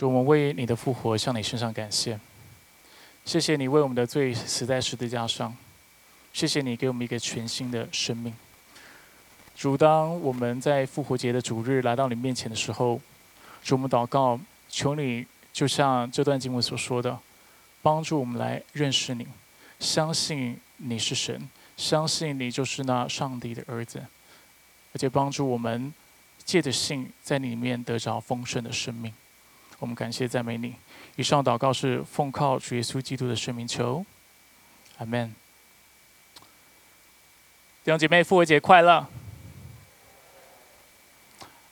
主，我们为你的复活向你身上感谢，谢谢你为我们的罪死在十字架上，谢谢你给我们一个全新的生命。主，当我们在复活节的主日来到你面前的时候，主，我们祷告，求你就像这段经文所说的，帮助我们来认识你，相信你是神，相信你就是那上帝的儿子，而且帮助我们借着信在里面得着丰盛的生命。我们感谢赞美你。以上祷告是奉靠主耶稣基督的圣名求，阿门。弟兄姐妹，复活节快乐！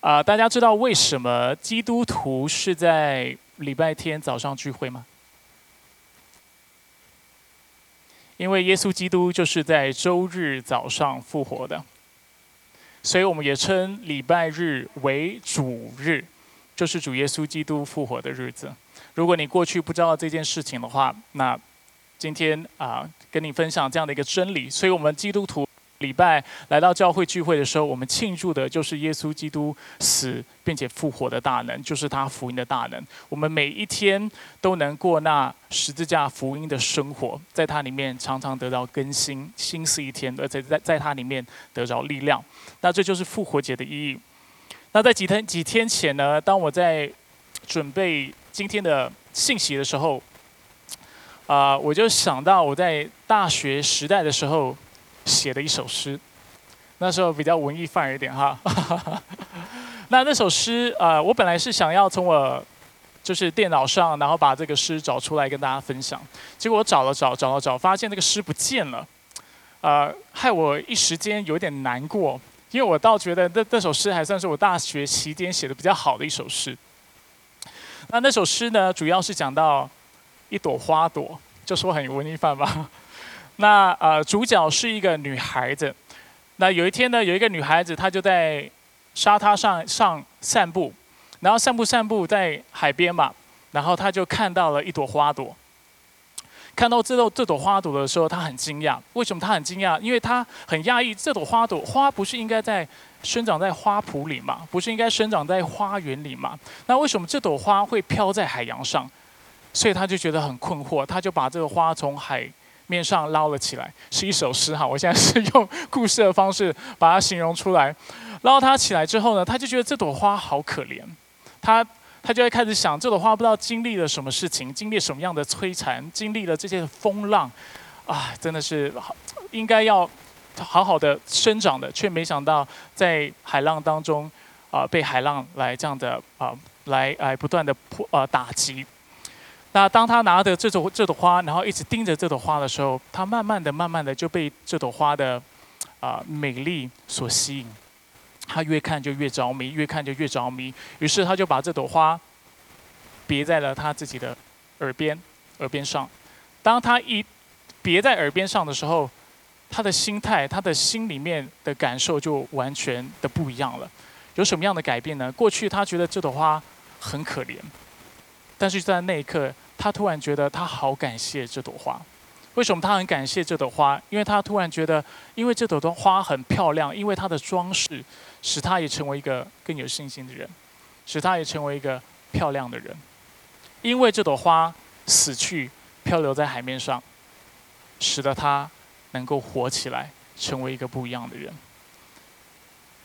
啊，大家知道为什么基督徒是在礼拜天早上聚会吗？因为耶稣基督就是在周日早上复活的，所以我们也称礼拜日为主日。就是主耶稣基督复活的日子。如果你过去不知道这件事情的话，那今天啊，跟你分享这样的一个真理。所以，我们基督徒礼拜来到教会聚会的时候，我们庆祝的就是耶稣基督死并且复活的大能，就是他福音的大能。我们每一天都能过那十字架福音的生活，在它里面常常得到更新，新是一天，而且在在它里面得着力量。那这就是复活节的意义。那在几天几天前呢？当我在准备今天的信息的时候，啊，我就想到我在大学时代的时候写的一首诗。那时候比较文艺范一点哈。那那首诗啊，我本来是想要从我就是电脑上，然后把这个诗找出来跟大家分享。结果我找了找，找了找，发现那个诗不见了，啊，害我一时间有点难过。因为我倒觉得那那首诗还算是我大学期间写的比较好的一首诗。那那首诗呢，主要是讲到一朵花朵，就说很文艺范吧。那呃，主角是一个女孩子。那有一天呢，有一个女孩子，她就在沙滩上上散步，然后散步散步在海边嘛，然后她就看到了一朵花朵。看到这朵这朵花朵的时候，他很惊讶。为什么他很惊讶？因为他很讶异，这朵花朵花不是应该在生长在花圃里吗？不是应该生长在花园里吗？那为什么这朵花会飘在海洋上？所以他就觉得很困惑，他就把这个花从海面上捞了起来，是一首诗哈。我现在是用故事的方式把它形容出来。捞它起来之后呢，他就觉得这朵花好可怜，他。他就会开始想，这朵花不知道经历了什么事情，经历什么样的摧残，经历了这些风浪，啊，真的是，应该要好好的生长的，却没想到在海浪当中，啊，被海浪来这样的啊，来来不断的破啊打击。那当他拿着这朵这朵花，然后一直盯着这朵花的时候，他慢慢的、慢慢的就被这朵花的啊美丽所吸引。他越看就越着迷，越看就越着迷。于是他就把这朵花别在了他自己的耳边，耳边上。当他一别在耳边上的时候，他的心态，他的心里面的感受就完全的不一样了。有什么样的改变呢？过去他觉得这朵花很可怜，但是在那一刻，他突然觉得他好感谢这朵花。为什么他很感谢这朵花？因为他突然觉得，因为这朵的花很漂亮，因为它的装饰。使他也成为一个更有信心的人，使他也成为一个漂亮的人，因为这朵花死去，漂流在海面上，使得他能够活起来，成为一个不一样的人。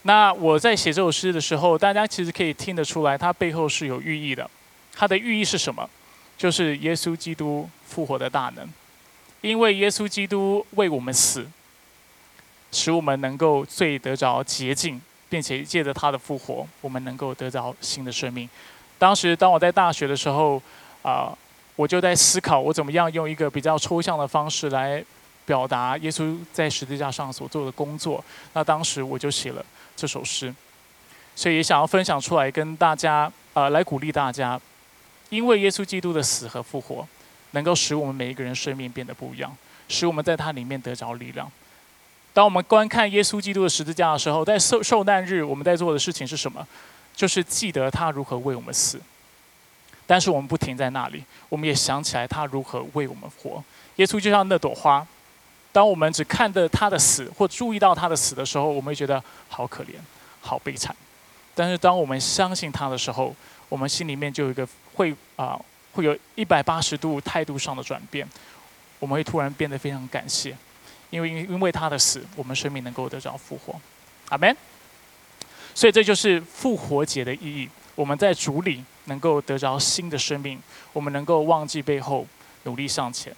那我在写这首诗的时候，大家其实可以听得出来，它背后是有寓意的。它的寓意是什么？就是耶稣基督复活的大能，因为耶稣基督为我们死，使我们能够罪得着洁净。并且借着他的复活，我们能够得到新的生命。当时，当我在大学的时候，啊，我就在思考，我怎么样用一个比较抽象的方式来表达耶稣在十字架上所做的工作。那当时我就写了这首诗，所以也想要分享出来，跟大家啊，来鼓励大家，因为耶稣基督的死和复活，能够使我们每一个人生命变得不一样，使我们在他里面得着力量。当我们观看耶稣基督的十字架的时候，在受受难日，我们在做的事情是什么？就是记得他如何为我们死。但是我们不停在那里，我们也想起来他如何为我们活。耶稣就像那朵花，当我们只看着他的死或注意到他的死的时候，我们会觉得好可怜、好悲惨。但是当我们相信他的时候，我们心里面就有一个会啊，会有一百八十度态度上的转变，我们会突然变得非常感谢，因为因为他的死，我们生命能够得着复活，阿门。所以这就是复活节的意义，我们在主里能够得着新的生命，我们能够忘记背后，努力向前。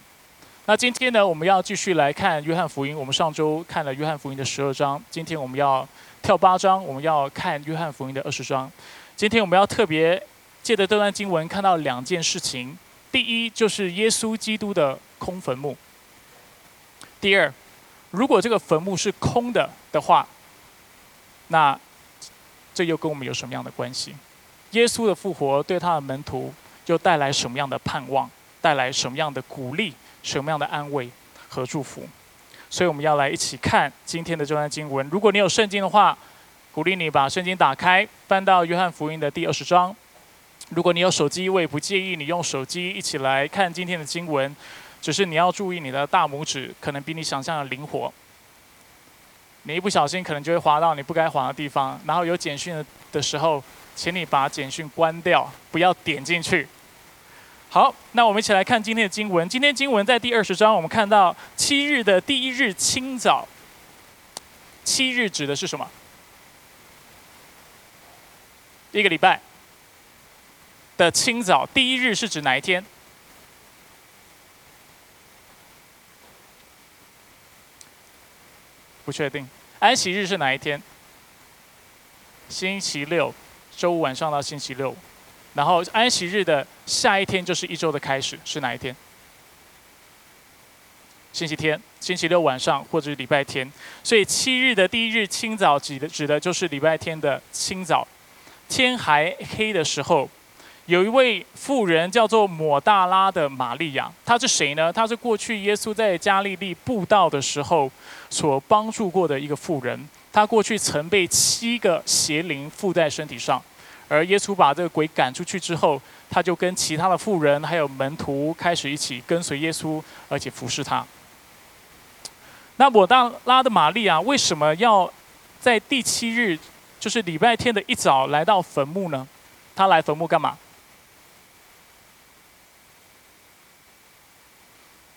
那今天呢，我们要继续来看约翰福音。我们上周看了约翰福音的十二章，今天我们要跳八章，我们要看约翰福音的二十章。今天我们要特别借着这段经文看到两件事情：第一，就是耶稣基督的空坟墓；第二，如果这个坟墓是空的的话，那这又跟我们有什么样的关系？耶稣的复活对他的门徒又带来什么样的盼望？带来什么样的鼓励？什么样的安慰和祝福？所以我们要来一起看今天的这段经文。如果你有圣经的话，鼓励你把圣经打开，翻到约翰福音的第二十章。如果你有手机，我也不介意你用手机一起来看今天的经文，只是你要注意你的大拇指可能比你想象的灵活。你一不小心可能就会滑到你不该滑的地方。然后有简讯的的时候，请你把简讯关掉，不要点进去。好，那我们一起来看今天的经文。今天经文在第二十章，我们看到七日的第一日清早。七日指的是什么？一个礼拜的清早。第一日是指哪一天？不确定。安息日是哪一天？星期六，周五晚上到星期六。然后安息日的下一天就是一周的开始，是哪一天？星期天、星期六晚上或者是礼拜天。所以七日的第一日清早指的指的就是礼拜天的清早，天还黑的时候，有一位妇人叫做抹大拉的玛利亚，她是谁呢？她是过去耶稣在加利利布道的时候所帮助过的一个妇人，她过去曾被七个邪灵附在身体上。而耶稣把这个鬼赶出去之后，他就跟其他的妇人还有门徒开始一起跟随耶稣，而且服侍他。那抹大拉的玛利亚为什么要在第七日，就是礼拜天的一早来到坟墓呢？他来坟墓干嘛？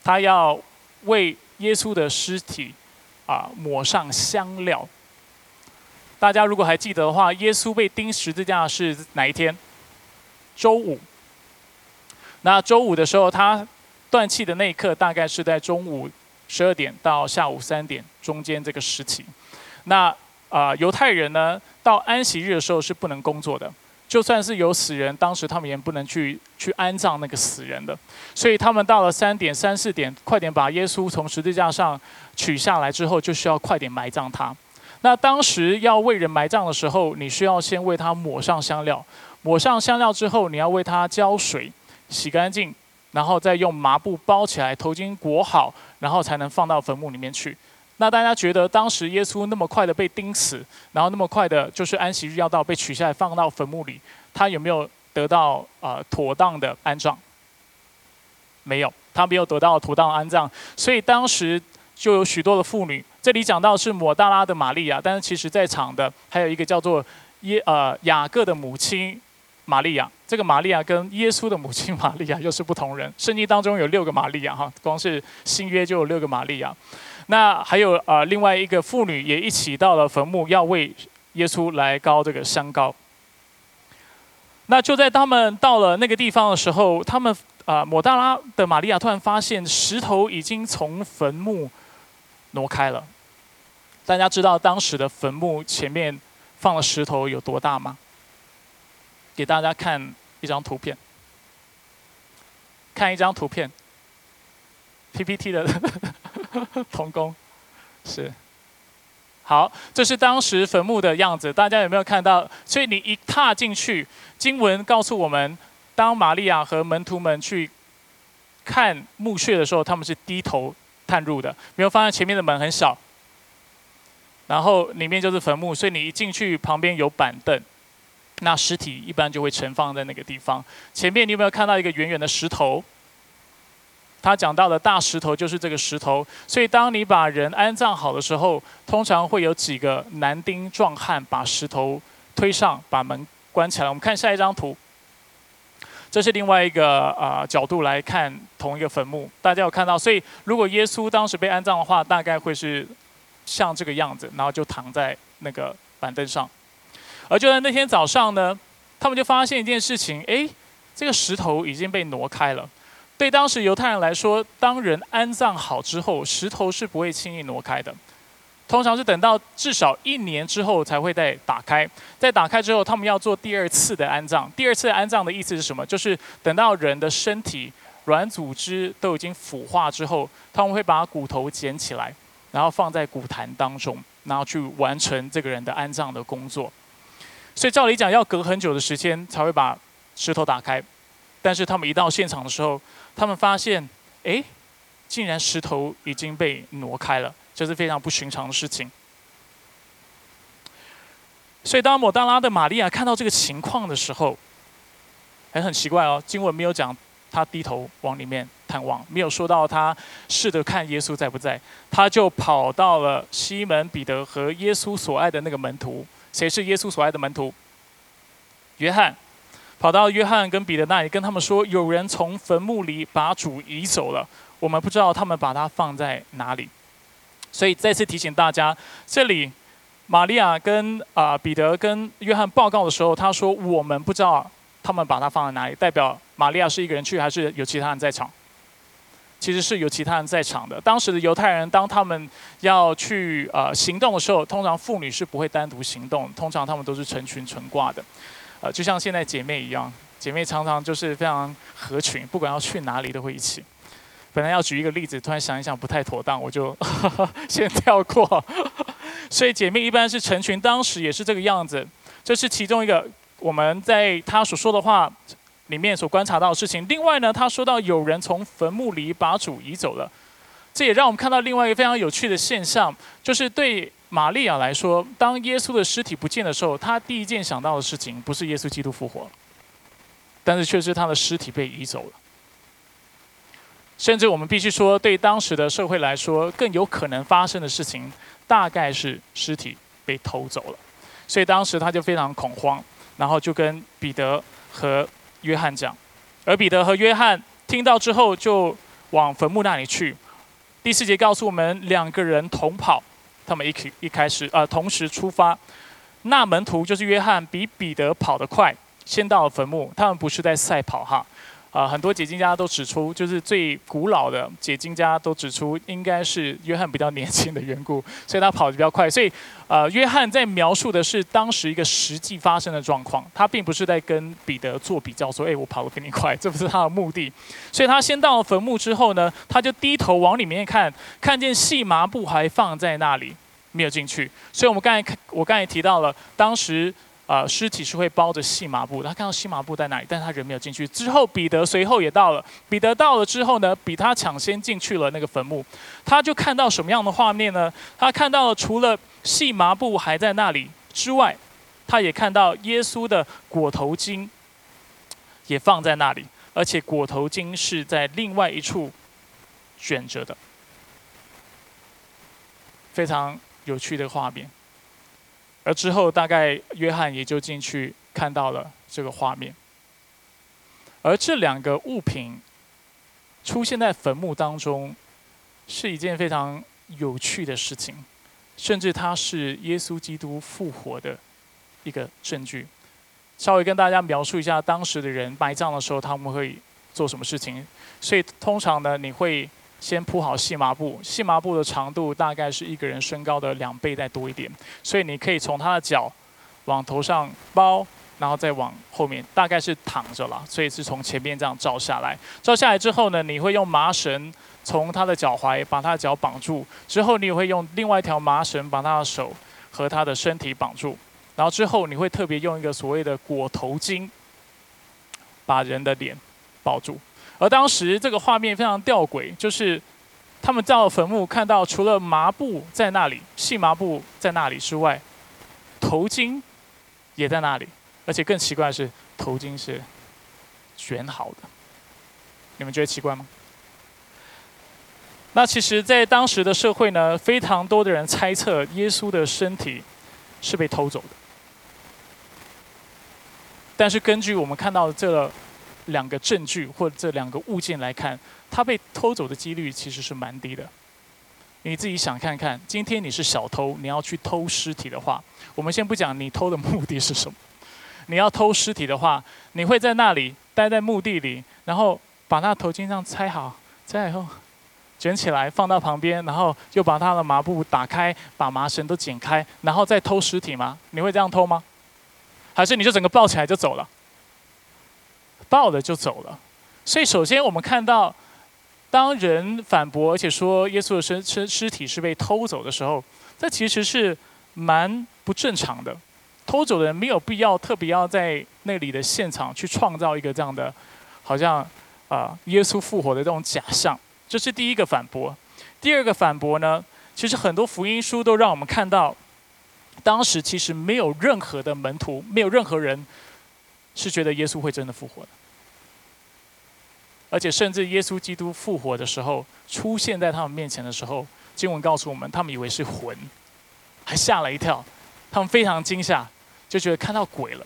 他要为耶稣的尸体啊抹上香料。大家如果还记得的话，耶稣被钉十字架是哪一天？周五。那周五的时候，他断气的那一刻，大概是在中午十二点到下午三点中间这个时期。那啊，犹太人呢，到安息日的时候是不能工作的，就算是有死人，当时他们也不能去去安葬那个死人的。所以他们到了三点、三四点，快点把耶稣从十字架上取下来之后，就需要快点埋葬他。那当时要为人埋葬的时候，你需要先为他抹上香料，抹上香料之后，你要为他浇水，洗干净，然后再用麻布包起来，头巾裹好，然后才能放到坟墓里面去。那大家觉得当时耶稣那么快的被钉死，然后那么快的就是安息日要到被取下来放到坟墓里，他有没有得到啊妥当的安葬？没有，他没有得到妥当安葬，所以当时就有许多的妇女。这里讲到是抹大拉的玛利亚，但是其实在场的还有一个叫做耶呃雅各的母亲玛利亚。这个玛利亚跟耶稣的母亲玛利亚又是不同人。圣经当中有六个玛利亚哈，光是新约就有六个玛利亚。那还有呃另外一个妇女也一起到了坟墓，要为耶稣来高这个香膏。那就在他们到了那个地方的时候，他们啊抹大拉的玛利亚突然发现石头已经从坟墓。挪开了。大家知道当时的坟墓前面放了石头有多大吗？给大家看一张图片。看一张图片。PPT 的 童工是。好，这是当时坟墓的样子。大家有没有看到？所以你一踏进去，经文告诉我们，当玛利亚和门徒们去看墓穴的时候，他们是低头。探入的，没有发现前面的门很小，然后里面就是坟墓，所以你一进去旁边有板凳，那尸体一般就会盛放在那个地方。前面你有没有看到一个圆圆的石头？他讲到的大石头就是这个石头，所以当你把人安葬好的时候，通常会有几个男丁壮汉把石头推上，把门关起来。我们看下一张图，这是另外一个啊角度来看同一个坟墓，大家有看到？所以如果耶稣当时被安葬的话，大概会是像这个样子，然后就躺在那个板凳上。而就在那天早上呢，他们就发现一件事情：哎，这个石头已经被挪开了。对当时犹太人来说，当人安葬好之后，石头是不会轻易挪开的。通常是等到至少一年之后才会再打开。在打开之后，他们要做第二次的安葬。第二次安葬的意思是什么？就是等到人的身体软组织都已经腐化之后，他们会把骨头捡起来，然后放在骨坛当中，然后去完成这个人的安葬的工作。所以照理讲，要隔很久的时间才会把石头打开。但是他们一到现场的时候，他们发现，哎，竟然石头已经被挪开了。这是非常不寻常的事情，所以当抹大拉的玛利亚看到这个情况的时候，还很奇怪哦。经文没有讲他低头往里面探望，没有说到他试着看耶稣在不在，他就跑到了西门彼得和耶稣所爱的那个门徒。谁是耶稣所爱的门徒？约翰，跑到约翰跟彼得那里，跟他们说：有人从坟墓里把主移走了，我们不知道他们把他放在哪里。所以再次提醒大家，这里玛利亚跟啊彼得跟约翰报告的时候，他说我们不知道他们把它放在哪里，代表玛利亚是一个人去，还是有其他人在场？其实是有其他人在场的。当时的犹太人，当他们要去呃行动的时候，通常妇女是不会单独行动，通常他们都是成群成挂的，呃，就像现在姐妹一样，姐妹常常就是非常合群，不管要去哪里都会一起。本来要举一个例子，突然想一想不太妥当，我就 先跳过。所以姐妹一般是成群，当时也是这个样子。这是其中一个我们在他所说的话里面所观察到的事情。另外呢，他说到有人从坟墓里把主移走了，这也让我们看到另外一个非常有趣的现象，就是对玛利亚来说，当耶稣的尸体不见的时候，他第一件想到的事情不是耶稣基督复活，但是却是他的尸体被移走了。甚至我们必须说，对当时的社会来说，更有可能发生的事情，大概是尸体被偷走了。所以当时他就非常恐慌，然后就跟彼得和约翰讲，而彼得和约翰听到之后，就往坟墓那里去。第四节告诉我们，两个人同跑，他们一起一开始呃同时出发。那门徒就是约翰，比彼得跑得快，先到了坟墓。他们不是在赛跑哈。啊，很多解经家都指出，就是最古老的解经家都指出，应该是约翰比较年轻的缘故，所以他跑得比较快。所以，呃，约翰在描述的是当时一个实际发生的状况，他并不是在跟彼得做比较，说，哎，我跑得比你快，这不是他的目的。所以他先到坟墓之后呢，他就低头往里面看，看见细麻布还放在那里，没有进去。所以我们刚才看，我刚才提到了当时。啊，尸体是会包着细麻布，他看到细麻布在哪里，但他人没有进去。之后彼得随后也到了，彼得到了之后呢，比他抢先进去了那个坟墓，他就看到什么样的画面呢？他看到了除了细麻布还在那里之外，他也看到耶稣的裹头巾也放在那里，而且裹头巾是在另外一处卷着的，非常有趣的画面。而之后，大概约翰也就进去看到了这个画面。而这两个物品出现在坟墓当中，是一件非常有趣的事情，甚至它是耶稣基督复活的一个证据。稍微跟大家描述一下，当时的人埋葬的时候，他们会做什么事情。所以，通常呢，你会。先铺好细麻布，细麻布的长度大概是一个人身高的两倍再多一点，所以你可以从他的脚往头上包，然后再往后面，大概是躺着了，所以是从前面这样照下来。照下来之后呢，你会用麻绳从他的脚踝把他的脚绑住，之后你也会用另外一条麻绳把他的手和他的身体绑住，然后之后你会特别用一个所谓的裹头巾把人的脸包住。而当时这个画面非常吊诡，就是他们到坟墓看到，除了麻布在那里、细麻布在那里之外，头巾也在那里，而且更奇怪的是，头巾是卷好的。你们觉得奇怪吗？那其实，在当时的社会呢，非常多的人猜测耶稣的身体是被偷走的。但是根据我们看到的这个。两个证据或者这两个物件来看，它被偷走的几率其实是蛮低的。你自己想看看，今天你是小偷，你要去偷尸体的话，我们先不讲你偷的目的是什么。你要偷尸体的话，你会在那里待在墓地里，然后把那头巾这样拆好，拆好以后卷起来放到旁边，然后又把他的麻布打开，把麻绳都剪开，然后再偷尸体吗？你会这样偷吗？还是你就整个抱起来就走了？抱了就走了。所以首先我们看到，当人反驳而且说耶稣的身身尸体是被偷走的时候，这其实是蛮不正常的。偷走的人没有必要特别要在那里的现场去创造一个这样的，好像啊耶稣复活的这种假象，这是第一个反驳。第二个反驳呢，其实很多福音书都让我们看到，当时其实没有任何的门徒，没有任何人是觉得耶稣会真的复活的，而且甚至耶稣基督复活的时候出现在他们面前的时候，经文告诉我们，他们以为是魂，还吓了一跳，他们非常惊吓。就觉得看到鬼了，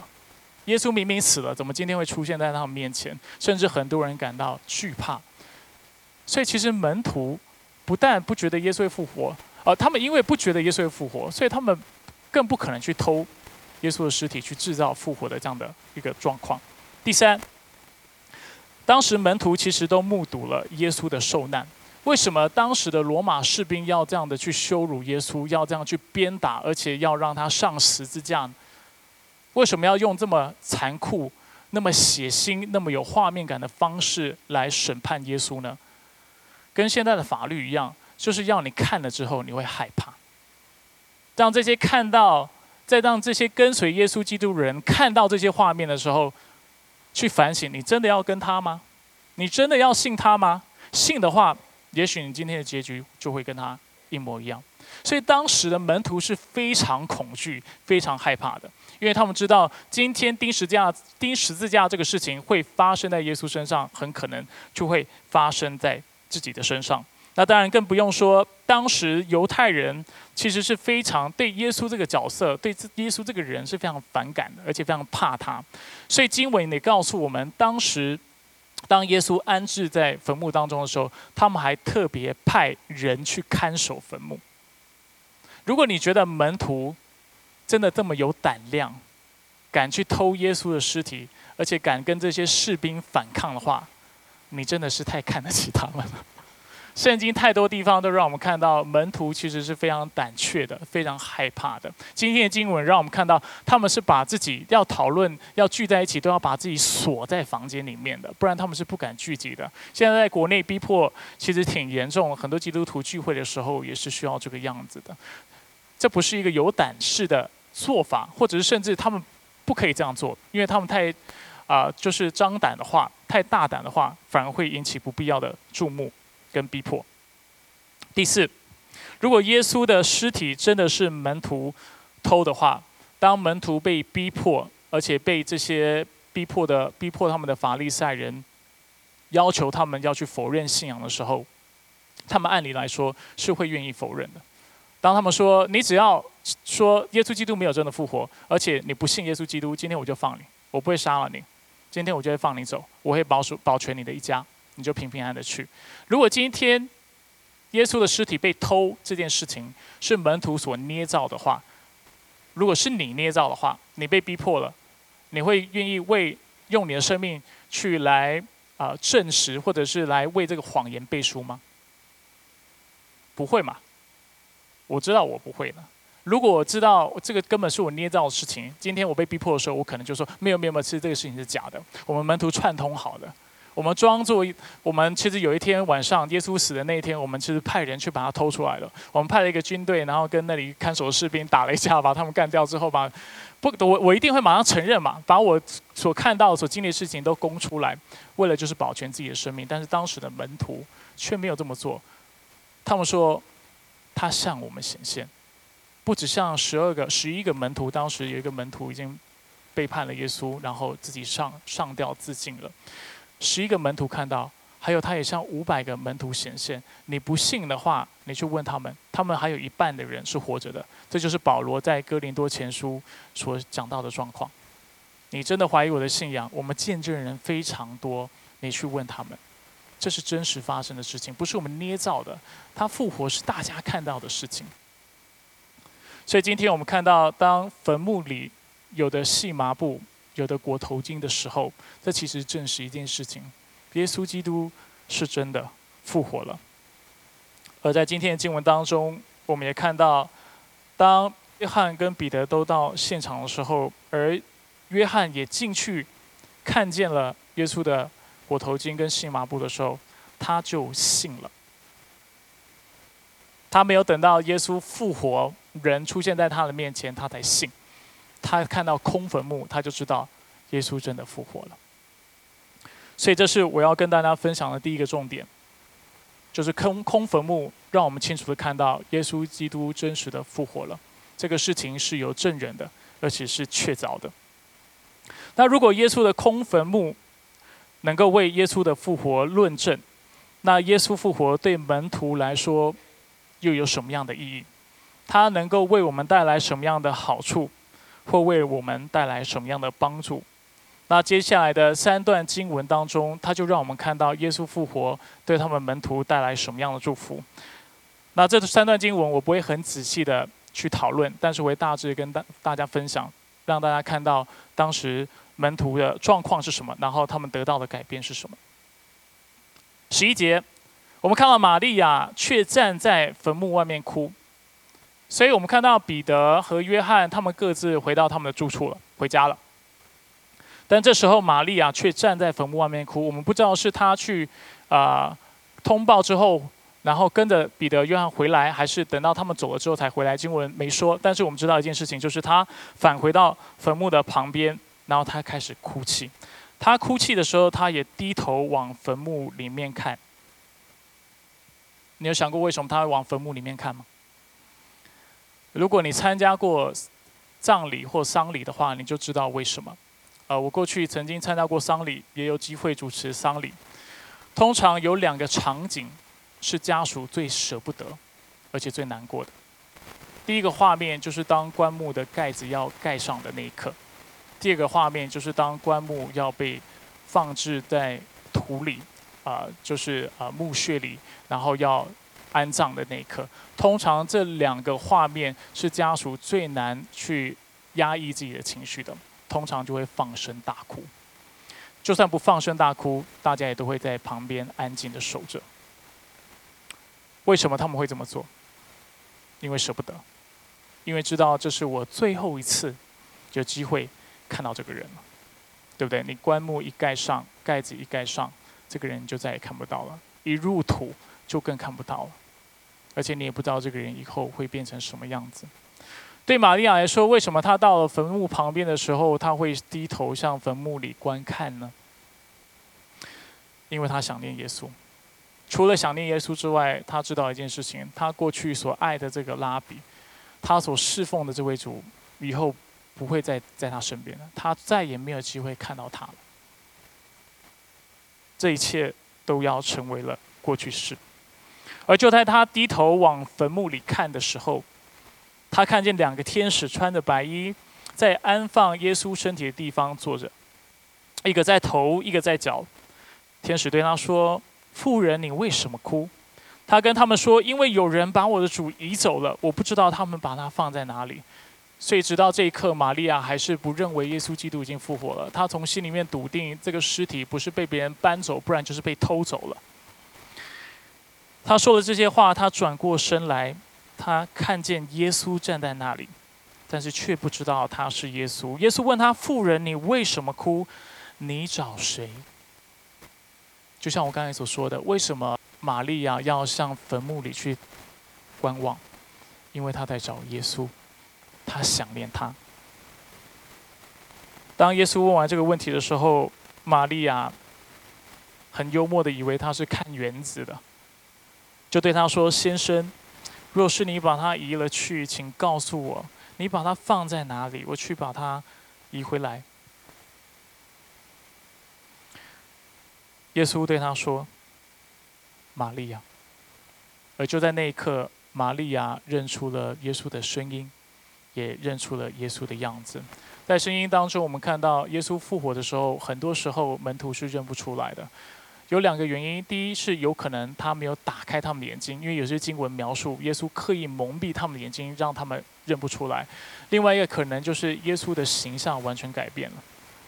耶稣明明死了，怎么今天会出现在他们面前？甚至很多人感到惧怕。所以其实门徒不但不觉得耶稣会复活，呃，他们因为不觉得耶稣会复活，所以他们更不可能去偷耶稣的尸体，去制造复活的这样的一个状况。第三，当时门徒其实都目睹了耶稣的受难。为什么当时的罗马士兵要这样的去羞辱耶稣，要这样去鞭打，而且要让他上十字架？为什么要用这么残酷、那么血腥、那么有画面感的方式来审判耶稣呢？跟现在的法律一样，就是要你看了之后你会害怕，让这些看到，再让这些跟随耶稣基督人看到这些画面的时候，去反省：你真的要跟他吗？你真的要信他吗？信的话，也许你今天的结局就会跟他一模一样。所以当时的门徒是非常恐惧、非常害怕的。因为他们知道，今天钉十字架、钉十字架这个事情会发生在耶稣身上，很可能就会发生在自己的身上。那当然更不用说，当时犹太人其实是非常对耶稣这个角色、对耶稣这个人是非常反感的，而且非常怕他。所以经文也告诉我们，当时当耶稣安置在坟墓当中的时候，他们还特别派人去看守坟墓。如果你觉得门徒，真的这么有胆量，敢去偷耶稣的尸体，而且敢跟这些士兵反抗的话，你真的是太看得起他们了。圣经太多地方都让我们看到门徒其实是非常胆怯的，非常害怕的。今天的经文让我们看到，他们是把自己要讨论、要聚在一起，都要把自己锁在房间里面的，不然他们是不敢聚集的。现在在国内逼迫其实挺严重，很多基督徒聚会的时候也是需要这个样子的。这不是一个有胆识的做法，或者是甚至他们不可以这样做，因为他们太啊，就是张胆的话，太大胆的话，反而会引起不必要的注目跟逼迫。第四，如果耶稣的尸体真的是门徒偷的话，当门徒被逼迫，而且被这些逼迫的逼迫他们的法利赛人要求他们要去否认信仰的时候，他们按理来说是会愿意否认的。当他们说你只要说耶稣基督没有真的复活，而且你不信耶稣基督，今天我就放你，我不会杀了你，今天我就会放你走，我会保守保全你的一家，你就平平安安的去。如果今天耶稣的尸体被偷这件事情是门徒所捏造的话，如果是你捏造的话，你被逼迫了，你会愿意为用你的生命去来啊证实，或者是来为这个谎言背书吗？不会嘛？我知道我不会的。如果我知道这个根本是我捏造的事情，今天我被逼迫的时候，我可能就说没有没有没有，其实这个事情是假的。我们门徒串通好的，我们装作我们其实有一天晚上耶稣死的那一天，我们其实派人去把他偷出来了。我们派了一个军队，然后跟那里看守的士兵打了一架，把他们干掉之后，把 不我我一定会马上承认嘛，把我所看到、所经历的事情都供出来，为了就是保全自己的生命。但是当时的门徒却没有这么做，他们说。他向我们显现，不止向十二个、十一个门徒，当时有一个门徒已经背叛了耶稣，然后自己上上吊自尽了。十一个门徒看到，还有他也向五百个门徒显现。你不信的话，你去问他们，他们还有一半的人是活着的。这就是保罗在哥林多前书所讲到的状况。你真的怀疑我的信仰？我们见证人非常多，你去问他们，这是真实发生的事情，不是我们捏造的。他复活是大家看到的事情。所以今天我们看到，当坟墓里有的细麻布、有的裹头巾的时候，这其实证实一件事情：耶稣基督是真的复活了。而在今天的经文当中，我们也看到，当约翰跟彼得都到现场的时候，而约翰也进去看见了耶稣的裹头巾跟细麻布的时候，他就信了。他没有等到耶稣复活。人出现在他的面前，他才信。他看到空坟墓，他就知道耶稣真的复活了。所以，这是我要跟大家分享的第一个重点，就是空空坟墓让我们清楚的看到耶稣基督真实的复活了。这个事情是有证人的，而且是确凿的。那如果耶稣的空坟墓能够为耶稣的复活论证，那耶稣复活对门徒来说又有什么样的意义？它能够为我们带来什么样的好处，会为我们带来什么样的帮助？那接下来的三段经文当中，它就让我们看到耶稣复活对他们门徒带来什么样的祝福。那这三段经文我不会很仔细的去讨论，但是我会大致跟大大家分享，让大家看到当时门徒的状况是什么，然后他们得到的改变是什么。十一节，我们看到玛利亚却站在坟墓外面哭。所以我们看到彼得和约翰他们各自回到他们的住处了，回家了。但这时候玛利亚却站在坟墓外面哭。我们不知道是他去啊通报之后，然后跟着彼得、约翰回来，还是等到他们走了之后才回来。经文没说，但是我们知道一件事情，就是他返回到坟墓的旁边，然后他开始哭泣。他哭泣的时候，他也低头往坟墓里面看。你有想过为什么他会往坟墓里面看吗？如果你参加过葬礼或丧礼的话，你就知道为什么。呃，我过去曾经参加过丧礼，也有机会主持丧礼。通常有两个场景是家属最舍不得，而且最难过的。第一个画面就是当棺木的盖子要盖上的那一刻；第二个画面就是当棺木要被放置在土里，啊，就是啊墓穴里，然后要。安葬的那一刻，通常这两个画面是家属最难去压抑自己的情绪的，通常就会放声大哭。就算不放声大哭，大家也都会在旁边安静的守着。为什么他们会这么做？因为舍不得，因为知道这是我最后一次有机会看到这个人了，对不对？你棺木一盖上，盖子一盖上，这个人就再也看不到了，一入土就更看不到了。而且你也不知道这个人以后会变成什么样子。对玛利亚来说，为什么她到了坟墓旁边的时候，她会低头向坟墓里观看呢？因为她想念耶稣。除了想念耶稣之外，她知道一件事情：她过去所爱的这个拉比，她所侍奉的这位主，以后不会再在她身边了。她再也没有机会看到他了。这一切都要成为了过去式。而就在他低头往坟墓里看的时候，他看见两个天使穿着白衣，在安放耶稣身体的地方坐着，一个在头，一个在脚。天使对他说：“妇人，你为什么哭？”他跟他们说：“因为有人把我的主移走了，我不知道他们把他放在哪里。”所以直到这一刻，玛利亚还是不认为耶稣基督已经复活了。他从心里面笃定，这个尸体不是被别人搬走，不然就是被偷走了。他说了这些话，他转过身来，他看见耶稣站在那里，但是却不知道他是耶稣。耶稣问他：“妇人，你为什么哭？你找谁？”就像我刚才所说的，为什么玛利亚要向坟墓里去观望？因为他在找耶稣，他想念他。当耶稣问完这个问题的时候，玛利亚很幽默的以为他是看园子的。就对他说：“先生，若是你把他移了去，请告诉我，你把他放在哪里，我去把他移回来。”耶稣对他说：“玛利亚。”而就在那一刻，玛利亚认出了耶稣的声音，也认出了耶稣的样子。在声音当中，我们看到耶稣复活的时候，很多时候门徒是认不出来的。有两个原因，第一是有可能他没有打开他们的眼睛，因为有些经文描述耶稣刻意蒙蔽他们的眼睛，让他们认不出来。另外一个可能就是耶稣的形象完全改变了。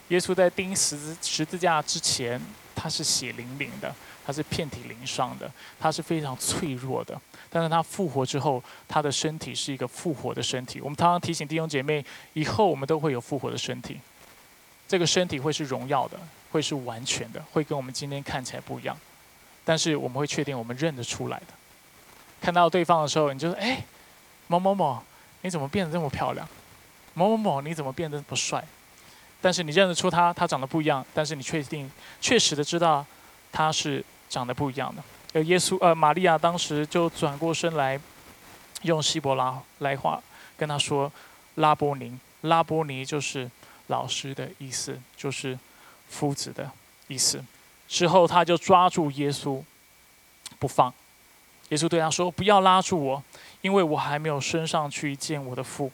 耶稣在钉十字十字架之前，他是血淋淋的，他是遍体鳞伤的，他是非常脆弱的。但是他复活之后，他的身体是一个复活的身体。我们常常提醒弟兄姐妹，以后我们都会有复活的身体，这个身体会是荣耀的，会是完全的，会跟我们今天看起来不一样。但是我们会确定我们认得出来的。看到对方的时候，你就说：“哎，某某某，你怎么变得这么漂亮？某某某，你怎么变得这么帅？”但是你认得出他，他长得不一样。但是你确定、确实的知道他是长得不一样的。而耶稣，呃，玛利亚当时就转过身来，用希伯拉来话跟他说：“拉波尼，拉波尼就是老师的意思，就是夫子的意思。”之后他就抓住耶稣不放。耶稣对他说：“不要拉住我，因为我还没有升上去见我的父。”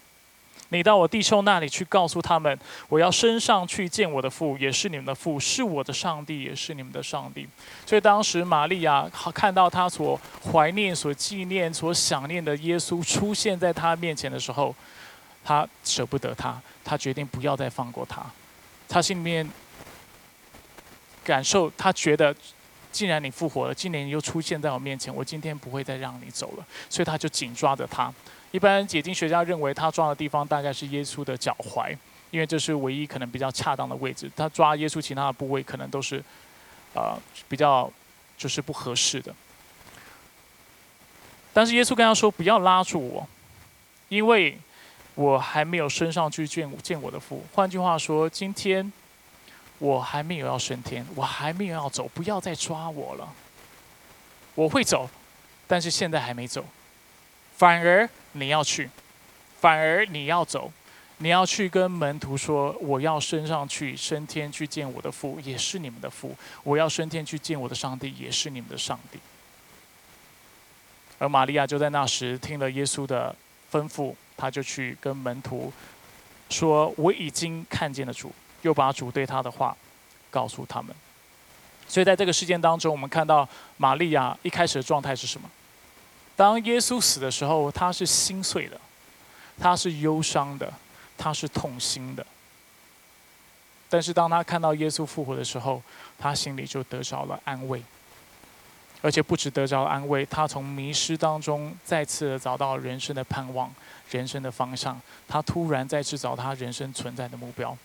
你到我弟兄那里去，告诉他们，我要升上去见我的父，也是你们的父，是我的上帝，也是你们的上帝。所以当时玛利亚看到他所怀念、所纪念、所想念的耶稣出现在他面前的时候，他舍不得他，他决定不要再放过他。他心里面感受，他觉得，既然你复活了，今年你又出现在我面前，我今天不会再让你走了。所以他就紧抓着他。一般解经学家认为，他抓的地方大概是耶稣的脚踝，因为这是唯一可能比较恰当的位置。他抓耶稣其他的部位，可能都是，呃，比较就是不合适的。但是耶稣跟他说：“不要拉住我，因为我还没有升上去见见我的父。换句话说，今天我还没有要升天，我还没有要走，不要再抓我了。我会走，但是现在还没走。”反而你要去，反而你要走，你要去跟门徒说：“我要升上去，升天去见我的父，也是你们的父；我要升天去见我的上帝，也是你们的上帝。”而玛利亚就在那时听了耶稣的吩咐，他就去跟门徒说：“我已经看见了主。”又把主对他的话告诉他们。所以在这个事件当中，我们看到玛利亚一开始的状态是什么？当耶稣死的时候，他是心碎的，他是忧伤的，他是痛心的。但是当他看到耶稣复活的时候，他心里就得着了安慰，而且不止得着了安慰，他从迷失当中再次找到人生的盼望、人生的方向。他突然再次找他人生存在的目标，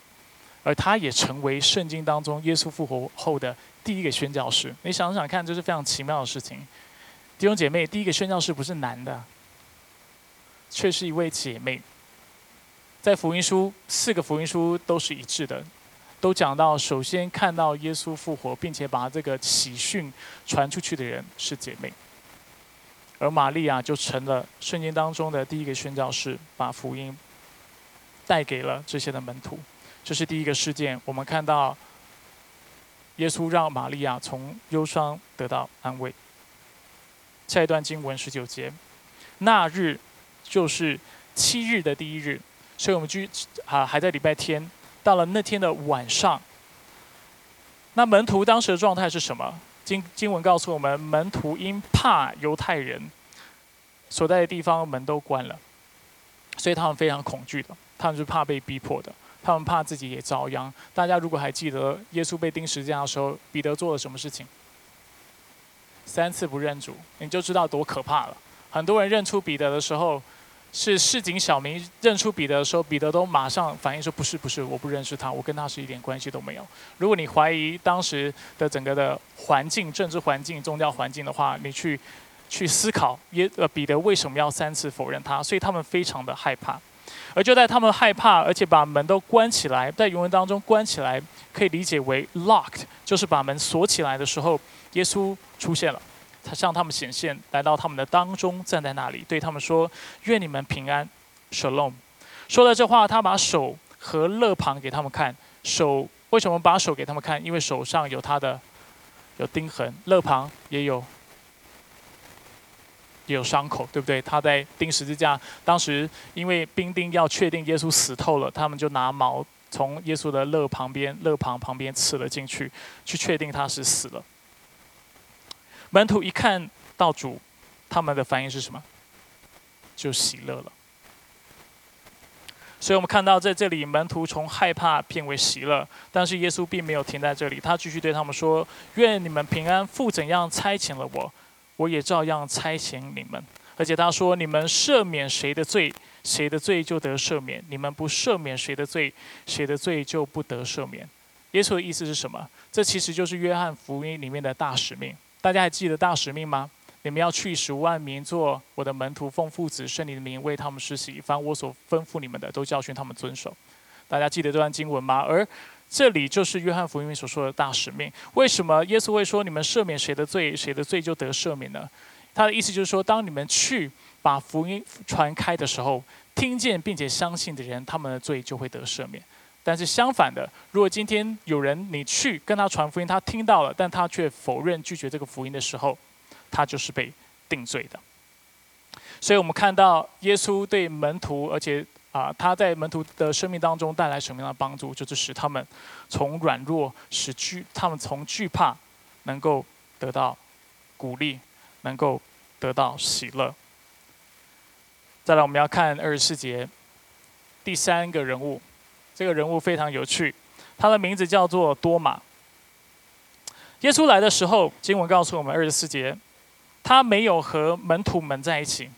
而他也成为圣经当中耶稣复活后的第一个宣教士。你想想看，这是非常奇妙的事情。弟兄姐妹，第一个宣教士不是男的，却是一位姐妹。在福音书四个福音书都是一致的，都讲到首先看到耶稣复活，并且把这个喜讯传出去的人是姐妹。而玛利亚就成了圣经当中的第一个宣教士，把福音带给了这些的门徒。这是第一个事件，我们看到耶稣让玛利亚从忧伤得到安慰。下一段经文十九节，那日就是七日的第一日，所以我们居啊还在礼拜天。到了那天的晚上，那门徒当时的状态是什么？经经文告诉我们，门徒因怕犹太人所在的地方门都关了，所以他们非常恐惧的，他们是怕被逼迫的，他们怕自己也遭殃。大家如果还记得耶稣被钉十字架的时候，彼得做了什么事情？三次不认主，你就知道多可怕了。很多人认出彼得的时候，是市井小民认出彼得的时候，彼得都马上反应说：“不是，不是，我不认识他，我跟他是一点关系都没有。”如果你怀疑当时的整个的环境、政治环境、宗教环境的话，你去去思考耶呃彼得为什么要三次否认他？所以他们非常的害怕。而就在他们害怕，而且把门都关起来，在原文当中关起来可以理解为 locked，就是把门锁起来的时候。耶稣出现了，他向他们显现，来到他们的当中，站在那里，对他们说：“愿你们平安，shalom。”说了这话，他把手和肋旁给他们看。手为什么把手给他们看？因为手上有他的有钉痕，肋旁也有也有伤口，对不对？他在钉十字架，当时因为兵丁要确定耶稣死透了，他们就拿矛从耶稣的肋旁边、肋旁旁边刺了进去，去确定他是死了。门徒一看到主，他们的反应是什么？就喜乐了。所以我们看到在这里，门徒从害怕变为喜乐，但是耶稣并没有停在这里，他继续对他们说：“愿你们平安。父怎样差遣了我。”我也照样差遣你们，而且他说：“你们赦免谁的罪，谁的罪就得赦免；你们不赦免谁的罪，谁的罪就不得赦免。”耶稣的意思是什么？这其实就是约翰福音里面的大使命。大家还记得大使命吗？你们要去十万名做我的门徒，奉父子圣灵的名为他们施洗，凡我所吩咐你们的，都教训他们遵守。大家记得这段经文吗？而这里就是约翰福音所说的大使命。为什么耶稣会说你们赦免谁的罪，谁的罪就得赦免呢？他的意思就是说，当你们去把福音传开的时候，听见并且相信的人，他们的罪就会得赦免。但是相反的，如果今天有人你去跟他传福音，他听到了，但他却否认拒绝这个福音的时候，他就是被定罪的。所以我们看到耶稣对门徒，而且。啊，他在门徒的生命当中带来什么样的帮助？就是使他们从软弱，使惧他们从惧怕，能够得到鼓励，能够得到喜乐。再来，我们要看二十四节第三个人物，这个人物非常有趣，他的名字叫做多马。耶稣来的时候，经文告诉我们二十四节，他没有和门徒们在一起，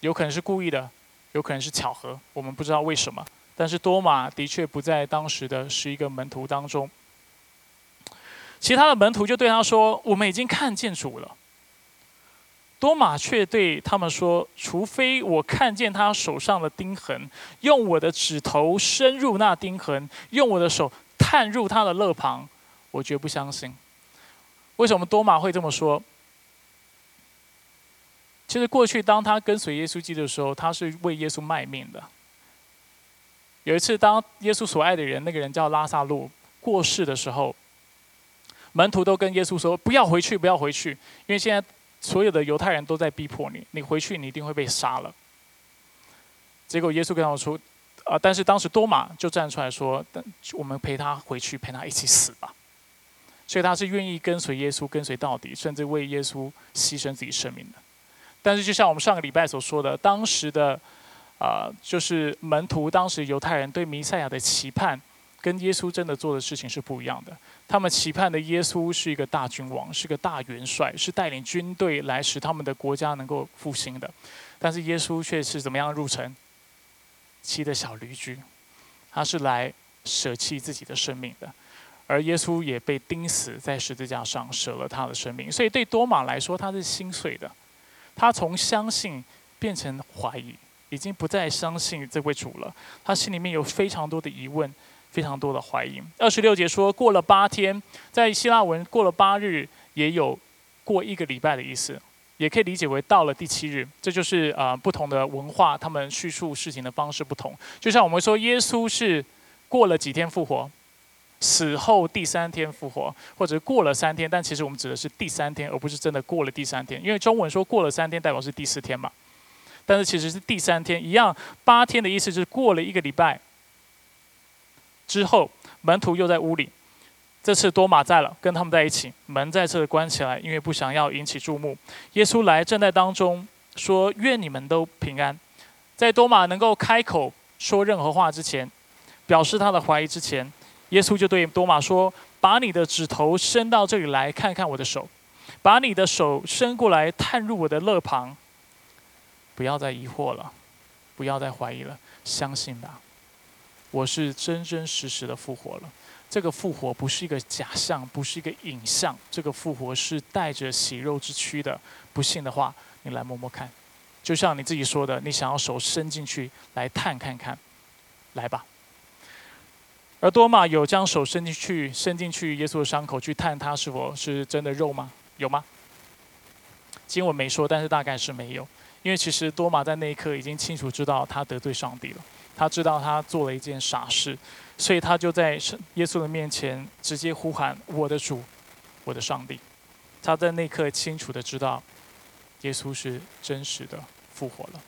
有可能是故意的。有可能是巧合，我们不知道为什么。但是多马的确不在当时的十一个门徒当中。其他的门徒就对他说：“我们已经看见主了。”多马却对他们说：“除非我看见他手上的钉痕，用我的指头深入那钉痕，用我的手探入他的肋旁，我绝不相信。”为什么多马会这么说？其实过去，当他跟随耶稣基督的时候，他是为耶稣卖命的。有一次，当耶稣所爱的人，那个人叫拉萨路过世的时候，门徒都跟耶稣说：“不要回去，不要回去，因为现在所有的犹太人都在逼迫你，你回去你一定会被杀了。”结果耶稣跟他们说：“啊！”但是当时多马就站出来说：“我们陪他回去，陪他一起死吧。”所以他是愿意跟随耶稣，跟随到底，甚至为耶稣牺牲自己生命的。但是，就像我们上个礼拜所说的，当时的啊，就是门徒，当时犹太人对弥赛亚的期盼，跟耶稣真的做的事情是不一样的。他们期盼的耶稣是一个大君王，是个大元帅，是带领军队来使他们的国家能够复兴的。但是耶稣却是怎么样入城？骑的小驴驹，他是来舍弃自己的生命的。而耶稣也被钉死在十字架上，舍了他的生命。所以对多马来说，他是心碎的。他从相信变成怀疑，已经不再相信这位主了。他心里面有非常多的疑问，非常多的怀疑。二十六节说，过了八天，在希腊文过了八日，也有过一个礼拜的意思，也可以理解为到了第七日。这就是啊，不同的文化，他们叙述事情的方式不同。就像我们说，耶稣是过了几天复活。死后第三天复活，或者过了三天，但其实我们指的是第三天，而不是真的过了第三天。因为中文说过了三天，代表是第四天嘛。但是其实是第三天，一样八天的意思就是过了一个礼拜之后，门徒又在屋里。这次多马在了，跟他们在一起，门再次关起来，因为不想要引起注目。耶稣来站在当中，说：“愿你们都平安。”在多马能够开口说任何话之前，表示他的怀疑之前。耶稣就对多马说：“把你的指头伸到这里来看看我的手，把你的手伸过来探入我的肋旁。不要再疑惑了，不要再怀疑了，相信吧，我是真真实实的复活了。这个复活不是一个假象，不是一个影像，这个复活是带着血肉之躯的。不信的话，你来摸摸看，就像你自己说的，你想要手伸进去来探看看，来吧。”而多马有将手伸进去，伸进去耶稣的伤口去探他是否是真的肉吗？有吗？经文没说，但是大概是没有，因为其实多马在那一刻已经清楚知道他得罪上帝了，他知道他做了一件傻事，所以他就在耶稣的面前直接呼喊：“我的主，我的上帝。”他在那一刻清楚的知道，耶稣是真实的复活了。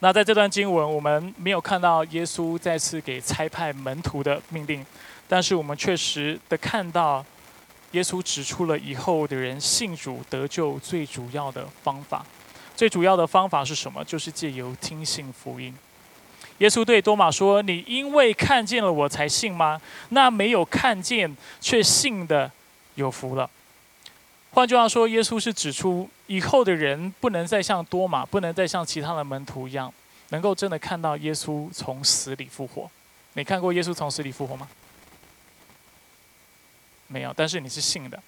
那在这段经文，我们没有看到耶稣再次给差派门徒的命令，但是我们确实的看到，耶稣指出了以后的人信主得救最主要的方法。最主要的方法是什么？就是借由听信福音。耶稣对多马说：“你因为看见了我才信吗？那没有看见却信的，有福了。”换句话说，耶稣是指出以后的人不能再像多马，不能再像其他的门徒一样，能够真的看到耶稣从死里复活。你看过耶稣从死里复活吗？没有，但是你是信的，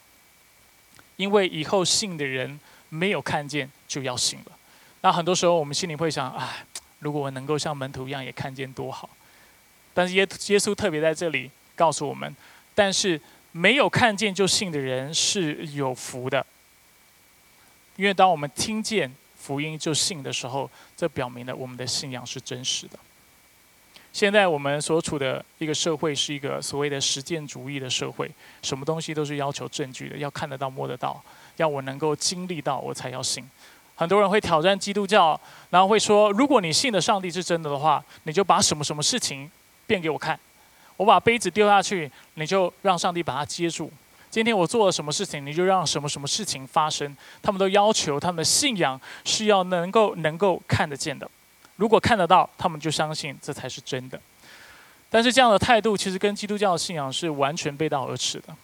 因为以后信的人没有看见就要信了。那很多时候我们心里会想：哎，如果我能够像门徒一样也看见多好。但是耶耶稣特别在这里告诉我们，但是。没有看见就信的人是有福的，因为当我们听见福音就信的时候，这表明了我们的信仰是真实的。现在我们所处的一个社会是一个所谓的实践主义的社会，什么东西都是要求证据的，要看得到、摸得到，要我能够经历到我才要信。很多人会挑战基督教，然后会说：如果你信的上帝是真的的话，你就把什么什么事情变给我看。我把杯子丢下去，你就让上帝把它接住。今天我做了什么事情，你就让什么什么事情发生。他们都要求他们的信仰是要能够能够看得见的。如果看得到，他们就相信这才是真的。但是这样的态度其实跟基督教的信仰是完全背道而驰的。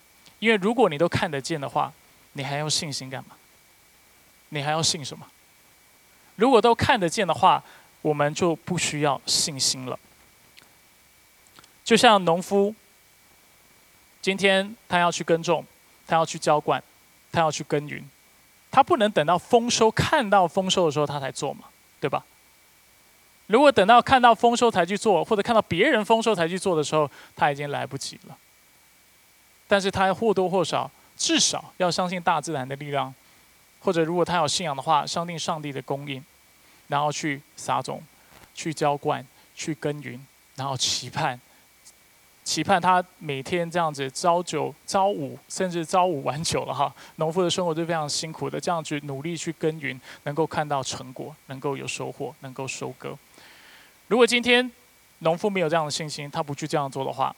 因为如果你都看得见的话，你还要信心干嘛？你还要信什么？如果都看得见的话，我们就不需要信心了。就像农夫，今天他要去耕种，他要去浇灌，他要去耕耘，他不能等到丰收看到丰收的时候他才做嘛，对吧？如果等到看到丰收才去做，或者看到别人丰收才去做的时候，他已经来不及了。但是他或多或少，至少要相信大自然的力量，或者如果他有信仰的话，相信上帝的供应，然后去撒种，去浇灌，去耕耘，然后期盼。期盼他每天这样子朝九朝五，甚至朝五晚九了哈。农夫的生活是非常辛苦的，这样去努力去耕耘，能够看到成果，能够有收获，能够收割。如果今天农夫没有这样的信心，他不去这样做的话，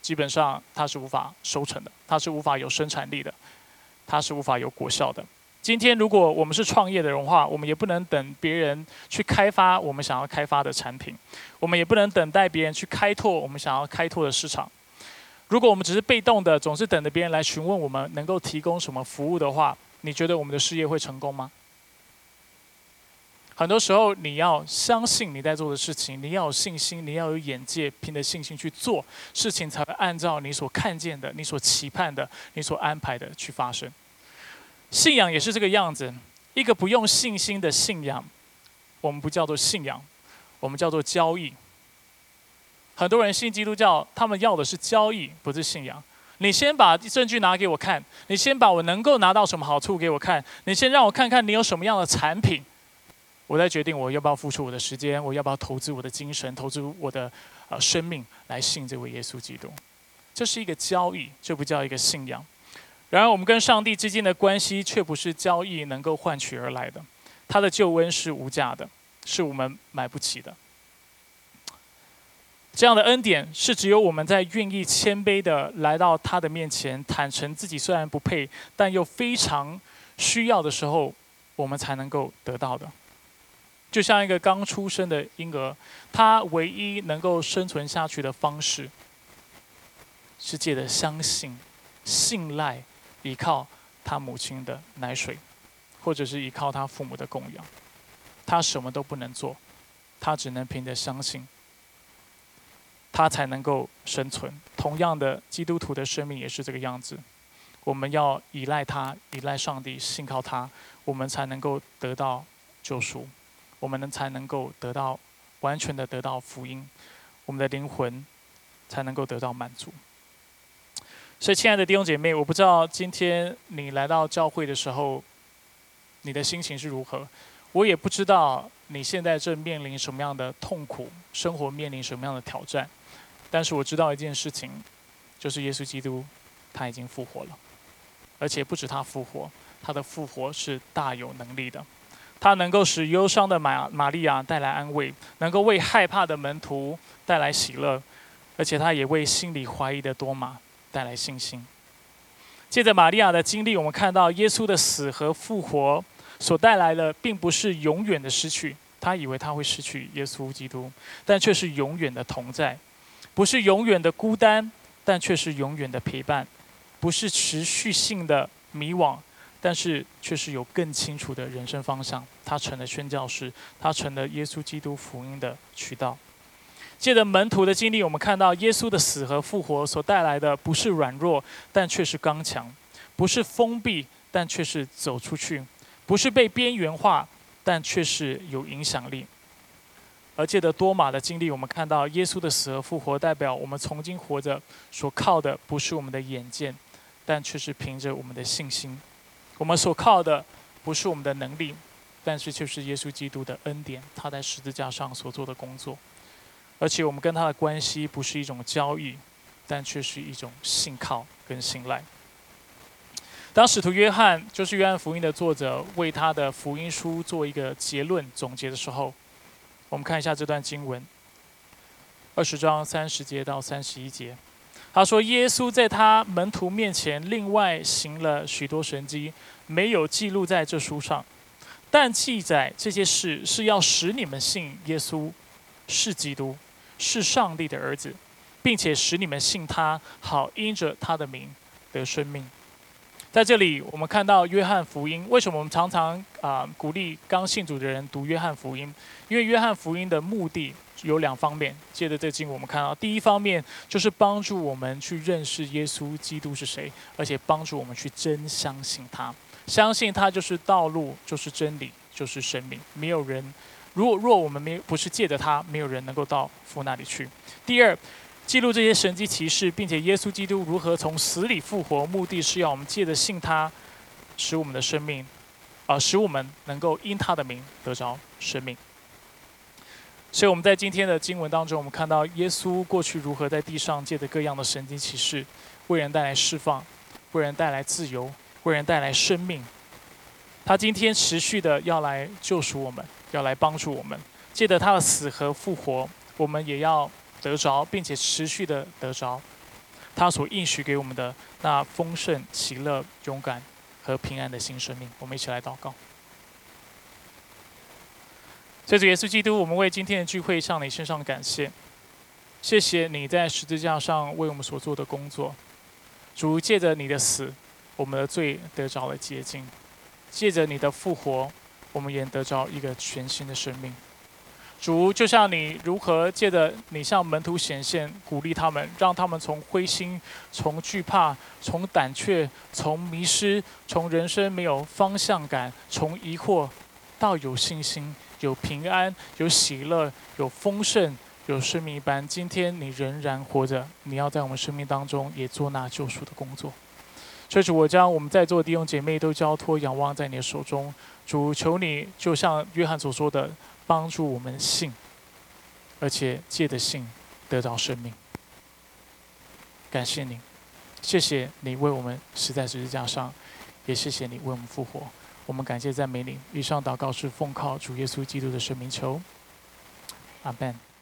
基本上他是无法收成的，他是无法有生产力的，他是无法有果效的。今天，如果我们是创业的人话，我们也不能等别人去开发我们想要开发的产品，我们也不能等待别人去开拓我们想要开拓的市场。如果我们只是被动的，总是等着别人来询问我们能够提供什么服务的话，你觉得我们的事业会成功吗？很多时候，你要相信你在做的事情，你要有信心，你要有眼界，凭着信心去做事情，才会按照你所看见的、你所期盼的、你所安排的去发生。信仰也是这个样子，一个不用信心的信仰，我们不叫做信仰，我们叫做交易。很多人信基督教，他们要的是交易，不是信仰。你先把证据拿给我看，你先把我能够拿到什么好处给我看，你先让我看看你有什么样的产品，我再决定我要不要付出我的时间，我要不要投资我的精神，投资我的呃生命来信这位耶稣基督。这是一个交易，这不叫一个信仰。然而，我们跟上帝之间的关系却不是交易能够换取而来的。他的救恩是无价的，是我们买不起的。这样的恩典是只有我们在愿意谦卑的来到他的面前，坦诚自己虽然不配，但又非常需要的时候，我们才能够得到的。就像一个刚出生的婴儿，他唯一能够生存下去的方式，是借着相信、信赖。依靠他母亲的奶水，或者是依靠他父母的供养，他什么都不能做，他只能凭着相信，他才能够生存。同样的，基督徒的生命也是这个样子，我们要依赖他，依赖上帝，信靠他，我们才能够得到救赎，我们能才能够得到完全的得到福音，我们的灵魂才能够得到满足。所以，亲爱的弟兄姐妹，我不知道今天你来到教会的时候，你的心情是如何。我也不知道你现在正面临什么样的痛苦，生活面临什么样的挑战。但是我知道一件事情，就是耶稣基督他已经复活了，而且不止他复活，他的复活是大有能力的。他能够使忧伤的玛玛利亚带来安慰，能够为害怕的门徒带来喜乐，而且他也为心里怀疑的多马带来信心。借着玛利亚的经历，我们看到耶稣的死和复活所带来的，并不是永远的失去。他以为他会失去耶稣基督，但却是永远的同在；不是永远的孤单，但却是永远的陪伴；不是持续性的迷惘，但是却是有更清楚的人生方向。他成了宣教士，他成了耶稣基督福音的渠道。借着门徒的经历，我们看到耶稣的死和复活所带来的，不是软弱，但却是刚强；不是封闭，但却是走出去；不是被边缘化。但却是有影响力。而借着多马的经历，我们看到耶稣的死和复活，代表我们从今活着所靠的不是我们的眼见，但却是凭着我们的信心。我们所靠的不是我们的能力，但是却是耶稣基督的恩典，他在十字架上所做的工作。而且我们跟他的关系不是一种交易，但却是一种信靠跟信赖。当使徒约翰，就是约翰福音的作者，为他的福音书做一个结论总结的时候，我们看一下这段经文，二十章三十节到三十一节，他说：“耶稣在他门徒面前另外行了许多神迹，没有记录在这书上，但记载这些事是要使你们信耶稣是基督，是上帝的儿子，并且使你们信他，好因着他的名得生命。”在这里，我们看到约翰福音。为什么我们常常啊鼓励刚信主的人读约翰福音？因为约翰福音的目的有两方面。借着这经，我们看到第一方面就是帮助我们去认识耶稣基督是谁，而且帮助我们去真相信他，相信他就是道路，就是真理，就是生命。没有人，如果若我们没有不是借着他，没有人能够到父那里去。第二。记录这些神迹奇事，并且耶稣基督如何从死里复活，目的是要我们借着信他，使我们的生命，啊，使我们能够因他的名得着生命。所以我们在今天的经文当中，我们看到耶稣过去如何在地上借着各样的神迹奇事，为人带来释放，为人带来自由，为人带来生命。他今天持续的要来救赎我们，要来帮助我们，借着他的死和复活，我们也要。得着，并且持续的得着，他所应许给我们的那丰盛、喜乐、勇敢和平安的新生命。我们一起来祷告。谢主耶稣基督，我们为今天的聚会向你献上感谢。谢谢你在十字架上为我们所做的工作。主借着你的死，我们的罪得着了洁净；借着你的复活，我们也得着一个全新的生命。主，就像你如何借着你向门徒显现，鼓励他们，让他们从灰心、从惧怕、从胆怯、从迷失、从人生没有方向感、从疑惑，到有信心、有平安、有喜乐、有丰盛、有生命一般。今天你仍然活着，你要在我们生命当中也做那救赎的工作。所以主，我将我们在座的弟兄姐妹都交托、仰望在你的手中。主，求你就像约翰所说的。帮助我们信，而且借着信得到生命。感谢你，谢谢你为我们实在十字架上，也谢谢你为我们复活。我们感谢赞美你。以上祷告是奉靠主耶稣基督的生命求。阿门。